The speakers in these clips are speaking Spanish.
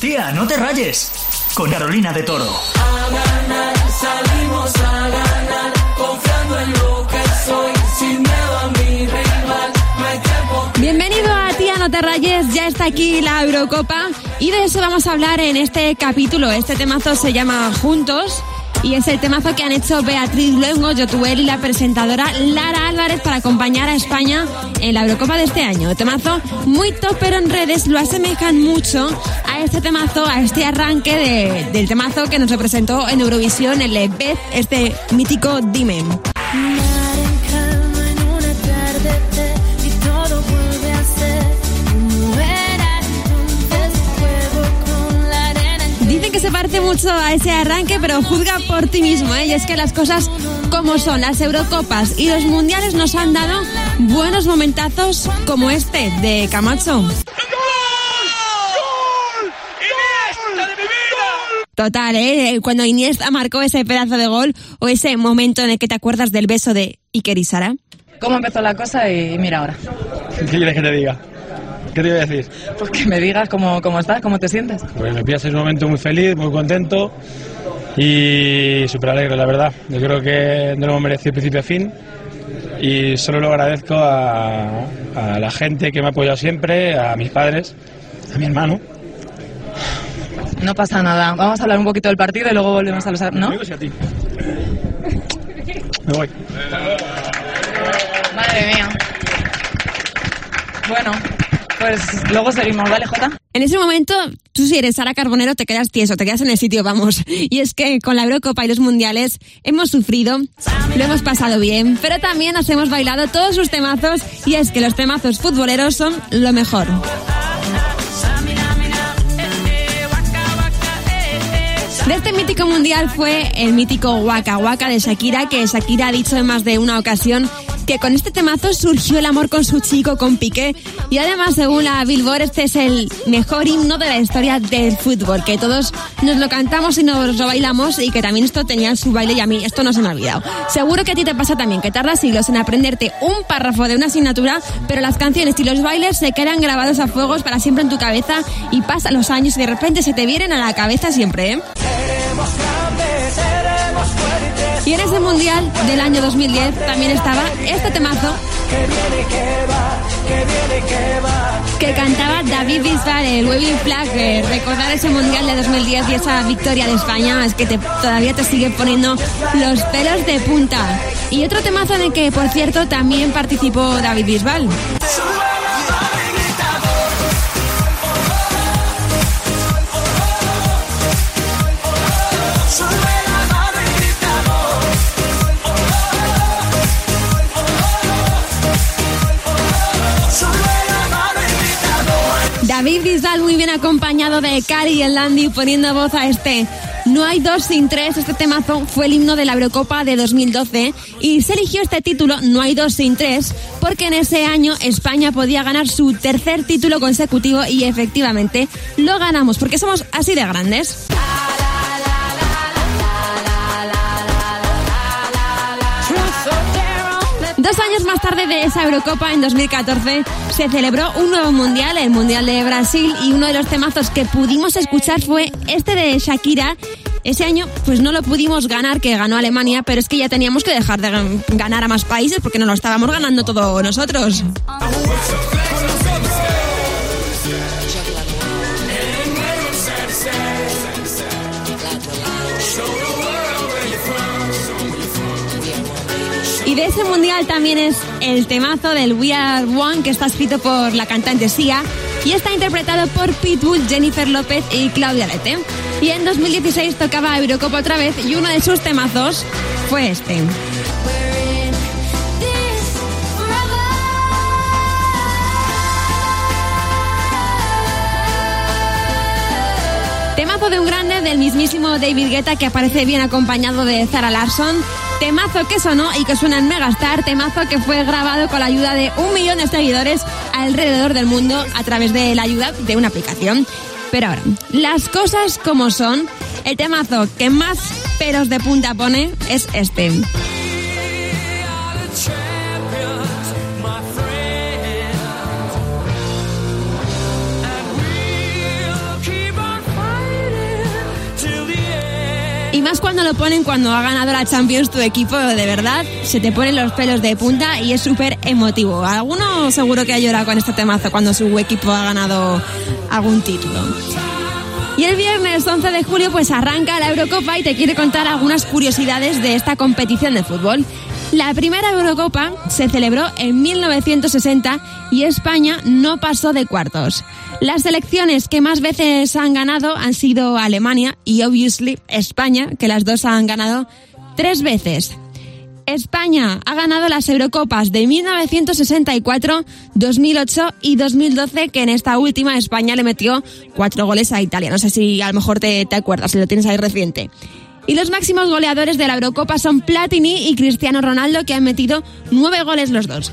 Tía, no te rayes. Con Carolina de Toro. Bienvenido a Tía No Te Rayes, ya está aquí la Eurocopa y de eso vamos a hablar en este capítulo. Este temazo se llama Juntos y es el temazo que han hecho Beatriz Luengo, Yotuel y la presentadora Lara Álvarez para acompañar a España en la Eurocopa de este año. Temazo muy top, pero en redes lo asemejan mucho a este temazo, a este arranque de- del temazo que nos representó en Eurovisión, el Beth, este mítico Dime. Que se parece mucho a ese arranque, pero juzga por ti mismo, ¿eh? Y es que las cosas como son, las Eurocopas y los Mundiales nos han dado buenos momentazos como este de Camacho. Total, ¿eh? Cuando Iniesta marcó ese pedazo de gol o ese momento en el que te acuerdas del beso de Iker y Sara. cómo empezó la cosa y mira ahora. ¿Qué quieres que te diga? ¿Qué te voy a decir? Pues que me digas cómo, cómo estás, cómo te sientes. Pues me pillas en un momento muy feliz, muy contento y súper alegre, la verdad. Yo creo que no lo hemos merecido principio a fin y solo lo agradezco a, a la gente que me ha apoyado siempre, a mis padres, a mi hermano. No pasa nada. Vamos a hablar un poquito del partido y luego volvemos a los... ¿No? A ti. Me voy. Madre mía. Bueno, pues luego seguimos, ¿vale, Jota? En ese momento, tú si eres Sara Carbonero te quedas tieso, te quedas en el sitio, vamos. Y es que con la Eurocopa y los Mundiales hemos sufrido, lo hemos pasado bien, pero también nos hemos bailado todos sus temazos y es que los temazos futboleros son lo mejor. De este mítico mundial fue el mítico Waka Waka de Shakira, que Shakira ha dicho en más de una ocasión que con este temazo surgió el amor con su chico, con Piqué. Y además, según la Billboard, este es el mejor himno de la historia del fútbol, que todos nos lo cantamos y nos lo bailamos y que también esto tenía su baile y a mí esto no se me ha olvidado. Seguro que a ti te pasa también, que tardas siglos en aprenderte un párrafo de una asignatura, pero las canciones y los bailes se quedan grabados a fuegos para siempre en tu cabeza y pasan los años y de repente se te vienen a la cabeza siempre, ¿eh? Y en ese mundial del año 2010 también estaba este temazo que cantaba David Bisbal, el Waving Flag. eh, recordar ese mundial de 2010 y esa victoria de España es que todavía te sigue poniendo los pelos de punta. Y otro temazo en el que, por cierto, también participó David Bisbal. David Bisbal muy bien acompañado de Cari y el Landy poniendo voz a este No hay dos sin tres. Este temazo fue el himno de la Eurocopa de 2012 y se eligió este título No hay dos sin tres porque en ese año España podía ganar su tercer título consecutivo y efectivamente lo ganamos porque somos así de grandes. Dos años más tarde de esa Eurocopa, en 2014, se celebró un nuevo mundial, el Mundial de Brasil, y uno de los temazos que pudimos escuchar fue este de Shakira. Ese año, pues no lo pudimos ganar, que ganó Alemania, pero es que ya teníamos que dejar de gan- ganar a más países porque no lo estábamos ganando todo nosotros. De ese mundial también es el temazo del We Are One que está escrito por la cantante Sia y está interpretado por Pitbull, Jennifer López y Claudia Lete. Y en 2016 tocaba Eurocopa otra vez y uno de sus temazos fue este. Temazo de un grande del mismísimo David Guetta que aparece bien acompañado de Zara Larson. Temazo que sonó y que suena en Megastar. Temazo que fue grabado con la ayuda de un millón de seguidores alrededor del mundo a través de la ayuda de una aplicación. Pero ahora, las cosas como son, el temazo que más peros de punta pone es este. Cuando lo ponen cuando ha ganado la Champions tu equipo, de verdad, se te ponen los pelos de punta y es súper emotivo. Alguno seguro que ha llorado con este temazo cuando su equipo ha ganado algún título. Y el viernes 11 de julio pues arranca la Eurocopa y te quiere contar algunas curiosidades de esta competición de fútbol. La primera Eurocopa se celebró en 1960 y España no pasó de cuartos. Las selecciones que más veces han ganado han sido Alemania y obviously España, que las dos han ganado tres veces. España ha ganado las Eurocopas de 1964, 2008 y 2012, que en esta última España le metió cuatro goles a Italia. No sé si a lo mejor te, te acuerdas, si lo tienes ahí reciente. Y los máximos goleadores de la Eurocopa son Platini y Cristiano Ronaldo, que han metido nueve goles los dos.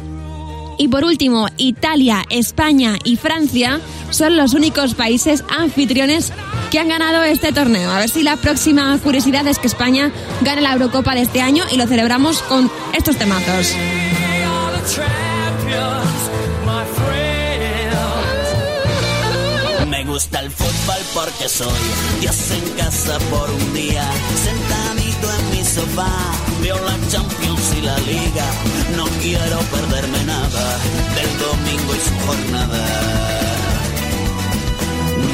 Y por último, Italia, España y Francia son los únicos países anfitriones que han ganado este torneo. A ver si la próxima curiosidad es que España gane la Eurocopa de este año y lo celebramos con estos temazos. Gusta el fútbol porque soy Dios en casa por un día, sentadito en mi sofá, veo la Champions y la Liga, no quiero perderme nada del domingo y su jornada,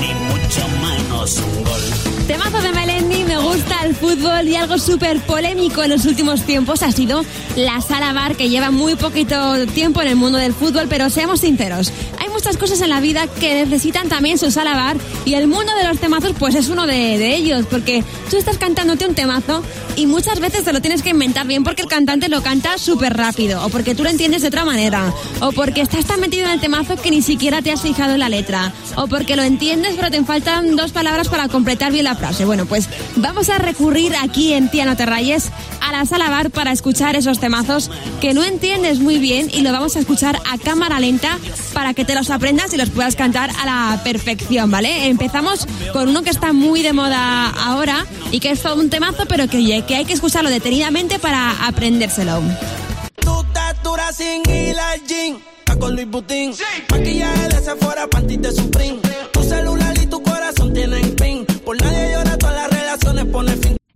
ni mucho menos un gol. Temazo de Melendi, me gusta el fútbol y algo súper polémico en los últimos tiempos ha sido la sala bar que lleva muy poquito tiempo en el mundo del fútbol, pero seamos sinceros, muchas cosas en la vida que necesitan también su sala bar y el mundo de los temazos pues es uno de, de ellos, porque tú estás cantándote un temazo y muchas veces te lo tienes que inventar bien porque el cantante lo canta súper rápido o porque tú lo entiendes de otra manera o porque estás tan metido en el temazo que ni siquiera te has fijado en la letra o porque lo entiendes pero te faltan dos palabras para completar bien la frase. Bueno, pues vamos a recurrir aquí en Tía No a la sala bar para escuchar esos temazos que no entiendes muy bien y lo vamos a escuchar a cámara lenta para que te los aprendas y los puedas cantar a la perfección, ¿vale? Empezamos con uno que está muy de moda ahora y que es todo un temazo, pero que, oye, que hay que escucharlo detenidamente para aprendérselo. Dura sin con Luis Butín. Maquillaje de Sephora, panty de Supreme. Tu celular y tu corazón tienen pin. Por nadie llora,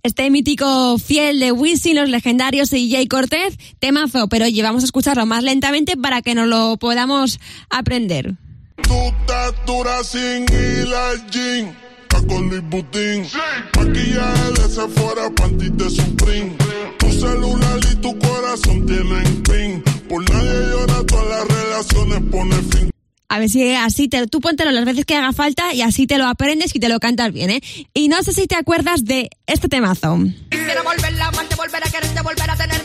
Este mítico fiel de Wisin, los legendarios y Jay Cortez, temazo, pero oye, vamos a escucharlo más lentamente para que nos lo podamos aprender. Estás dura sin gym. Está con Luis Butín. Maquillaje de Sephora, panty de Supreme. Tu celular y tu corazón tienen pin. Por nadie llora, todas las relaciones pone fin. A ver si así te, tú póntelo las veces que haga falta y así te lo aprendes y te lo cantas bien, ¿eh? Y no sé si te acuerdas de este temazo. Quisiera volver a amarte, volver a quererte, volver a tenerte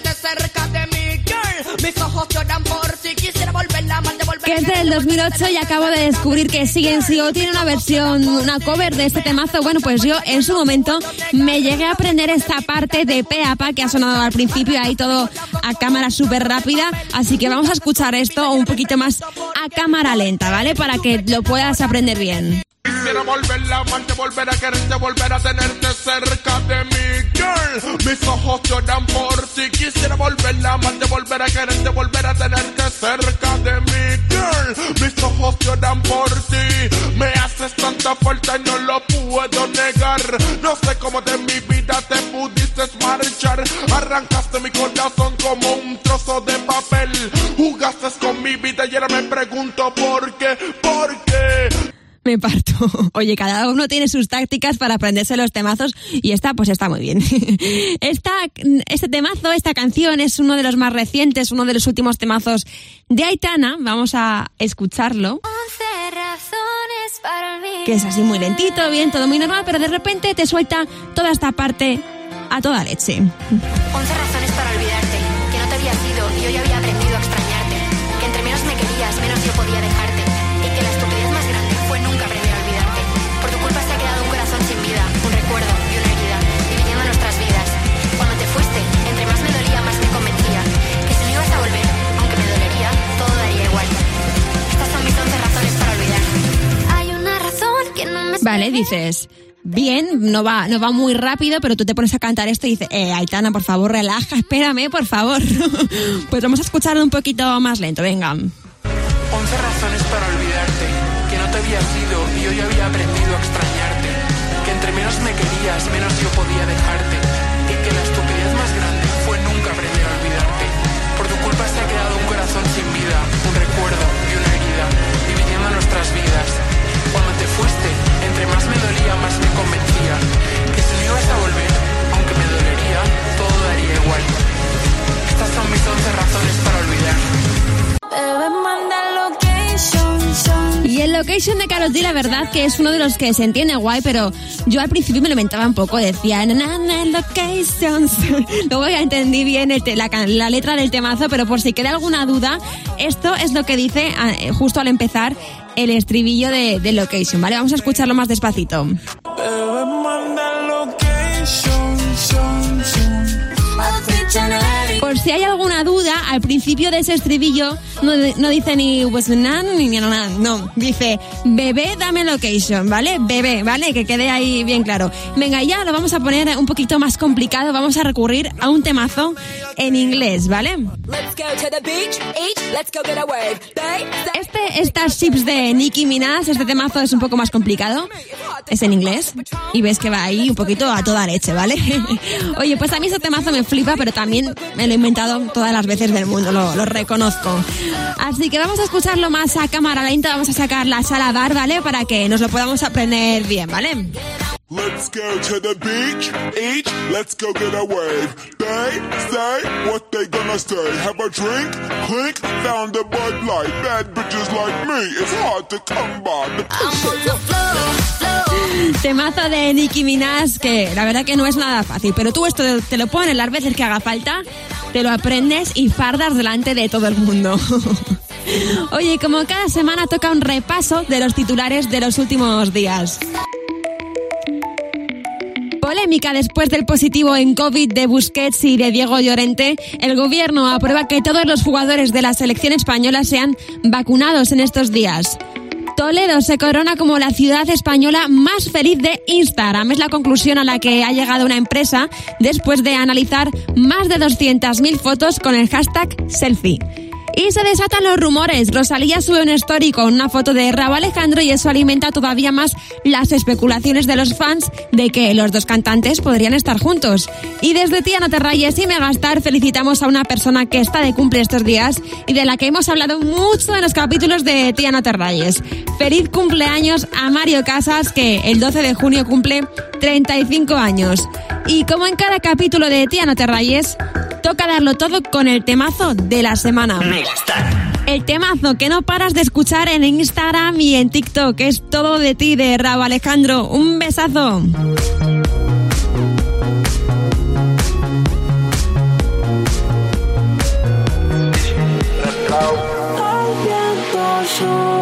es del 2008 y acabo de descubrir que CNCO tiene una versión, una cover de este temazo. Bueno, pues yo en su momento me llegué a aprender esta parte de Peapa que ha sonado al principio ahí todo a cámara súper rápida. Así que vamos a escuchar esto un poquito más a cámara lenta, ¿vale? Para que lo puedas aprender bien. Quisiera volver a amarte, volver a quererte, volver a tenerte cerca de mí, girl. Mis ojos lloran por ti. Quisiera volver a amarte, volver a quererte, volver a tenerte cerca de mí. Mis ojos lloran por ti. Me haces tanta falta y no lo puedo negar. No sé cómo de mi vida te pudiste marchar. Arrancaste mi corazón como un trozo de papel. Jugaste con mi vida y ahora me pregunto por qué. Me parto. Oye, cada uno tiene sus tácticas para aprenderse los temazos y esta pues está muy bien. Esta, este temazo, esta canción es uno de los más recientes, uno de los últimos temazos de Aitana. Vamos a escucharlo. Que es así muy lentito, bien, todo muy normal, pero de repente te suelta toda esta parte a toda leche. 11 Vale, dices, bien, no va, no va muy rápido, pero tú te pones a cantar esto y dices, eh, Aitana, por favor, relaja, espérame, por favor. pues vamos a escucharlo un poquito más lento, venga. 11 razones para olvidarte, que no te había sido y hoy había aprendido a extrañarte, que entre menos me querías, menos yo podía dejarte, verdad que es uno de los que se entiende guay, pero yo al principio me lo inventaba un poco. Decía, na, na, na, locations. Luego ya entendí bien el la, la letra del temazo, pero por si queda alguna duda, esto es lo que dice ah, eh, justo al empezar el estribillo de, de location, ¿vale? Vamos a escucharlo más despacito. Si hay alguna duda, al principio de ese estribillo no, no dice ni pues nan ni nada, no, dice bebé dame location, ¿vale? Bebé, ¿vale? Que quede ahí bien claro. Venga, ya lo vamos a poner un poquito más complicado, vamos a recurrir a un temazo en inglés, ¿vale? Este Starships de Nicki Minaj, este temazo es un poco más complicado. Es en inglés. Y ves que va ahí un poquito a toda leche, ¿vale? Oye, pues a mí ese temazo me flipa, pero también me lo he todas las veces del mundo, lo, lo reconozco. Así que vamos a escucharlo más a cámara lenta, vamos a sacar la sala bar, ¿vale? Para que nos lo podamos aprender bien, ¿vale? Let's go to the beach, each, let's go get a wave. They say what they gonna say. Have a drink, clink, found a Bud Light. Bad bitches like me, it's hard to come by. The Temazo de Nicki Minaj que la verdad que no es nada fácil, pero tú esto te lo pones las veces que haga falta, te lo aprendes y fardas delante de todo el mundo. Oye, como cada semana toca un repaso de los titulares de los últimos días. Polémica después del positivo en COVID de Busquets y de Diego Llorente. El gobierno aprueba que todos los jugadores de la selección española sean vacunados en estos días. Toledo se corona como la ciudad española más feliz de Instagram. Es la conclusión a la que ha llegado una empresa después de analizar más de 200.000 fotos con el hashtag selfie. Y se desatan los rumores. Rosalía sube un story con una foto de Raúl Alejandro y eso alimenta todavía más las especulaciones de los fans de que los dos cantantes podrían estar juntos. Y desde Tía No Te Rayes y Megastar felicitamos a una persona que está de cumple estos días y de la que hemos hablado mucho en los capítulos de Tía No Te Rayes. Feliz cumpleaños a Mario Casas que el 12 de junio cumple 35 años. Y como en cada capítulo de Tía No Te Rayes, toca darlo todo con el temazo de la semana. El temazo que no paras de escuchar en Instagram y en TikTok. Es todo de ti, de Raúl Alejandro. Un besazo. El viento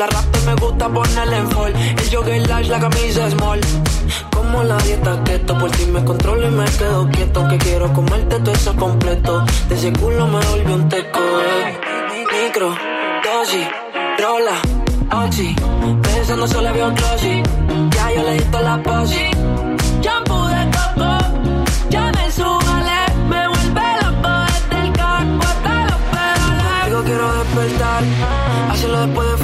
La rap me gusta ponerle en fall. El jogger large, la camisa small. Como la dieta keto, por ti me controlo y me quedo quieto. Que quiero comerte todo eso completo. De ese culo me volvió un teco. eh. Micro, dosis, rola, oxi. Pensando solo veo glossy. Ya yo le di la posi.